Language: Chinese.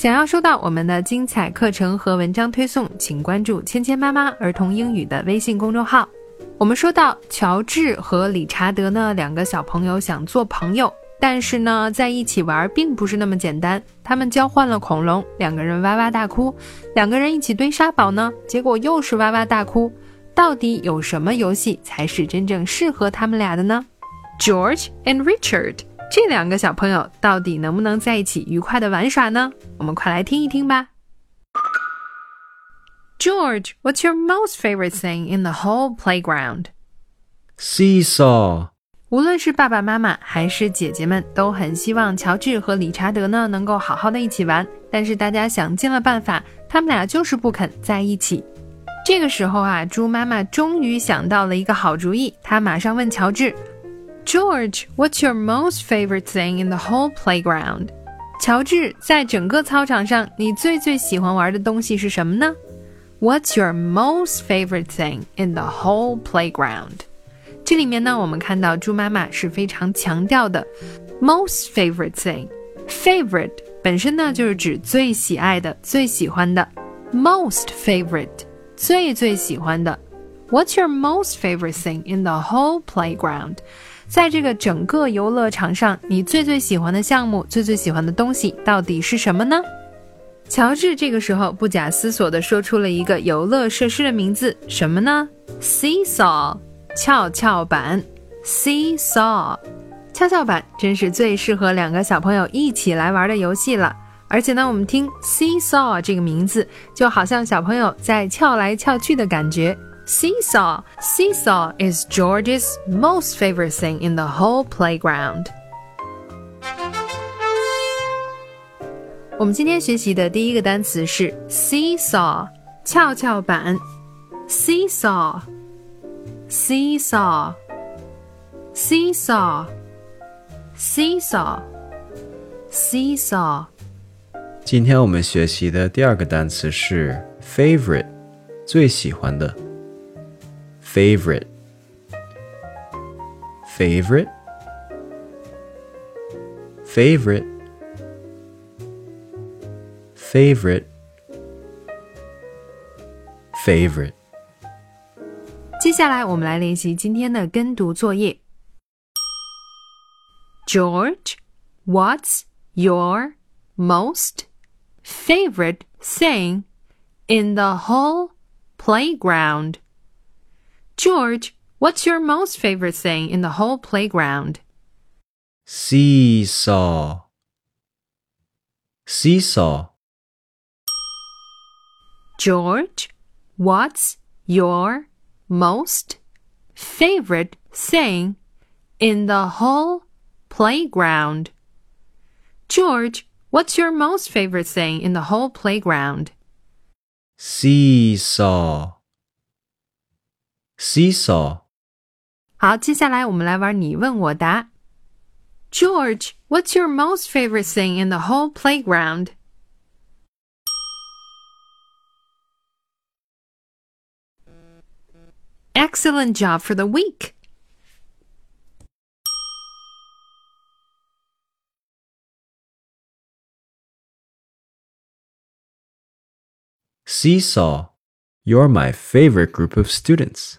想要收到我们的精彩课程和文章推送，请关注“芊芊妈妈儿童英语”的微信公众号。我们说到乔治和理查德呢，两个小朋友想做朋友，但是呢，在一起玩并不是那么简单。他们交换了恐龙，两个人哇哇大哭；两个人一起堆沙堡呢，结果又是哇哇大哭。到底有什么游戏才是真正适合他们俩的呢？George and Richard。这两个小朋友到底能不能在一起愉快的玩耍呢？我们快来听一听吧。George, what's your most favorite thing in the whole playground? Seesaw。无论是爸爸妈妈还是姐姐们，都很希望乔治和理查德呢能够好好的一起玩。但是大家想尽了办法，他们俩就是不肯在一起。这个时候啊，猪妈妈终于想到了一个好主意，她马上问乔治。George, what's your most favorite thing in the whole playground? 乔治，在整个操场上，你最最喜欢玩的东西是什么呢？What's your most favorite thing in the whole playground? 这里面呢，我们看到猪妈妈是非常强调的 most favorite thing。favorite 本身呢就是指最喜爱的、最喜欢的，most favorite 最最喜欢的。What's your most favorite thing in the whole playground? 在这个整个游乐场上，你最最喜欢的项目、最最喜欢的东西到底是什么呢？乔治这个时候不假思索地说出了一个游乐设施的名字，什么呢？Seesaw，跷跷板。Seesaw，跷跷板真是最适合两个小朋友一起来玩的游戏了。而且呢，我们听 Seesaw 这个名字，就好像小朋友在翘来翘去的感觉。Seesaw. Seesaw is George's most favorite thing in the whole playground. 我们今天学习的第一个单词是 seesaw，跷跷板。seesaw, seesaw, seesaw, seesaw, seesaw。今天我们学习的第二个单词是 favorite，最喜欢的。 favorite, favorite, favorite, favorite, favorite。接下来我们来练习今天的跟读作业。George, what's your most favorite thing in the whole playground? George, what's your most favorite thing in the whole playground? Seesaw, seesaw. George, what's your most favorite thing in the whole playground? George, what's your most favorite thing in the whole playground? Seesaw, seesaw. 好，接下来我们来玩你问我答。George, what's your most favorite thing in the whole playground? Excellent job for the week. Seesaw, you're my favorite group of students.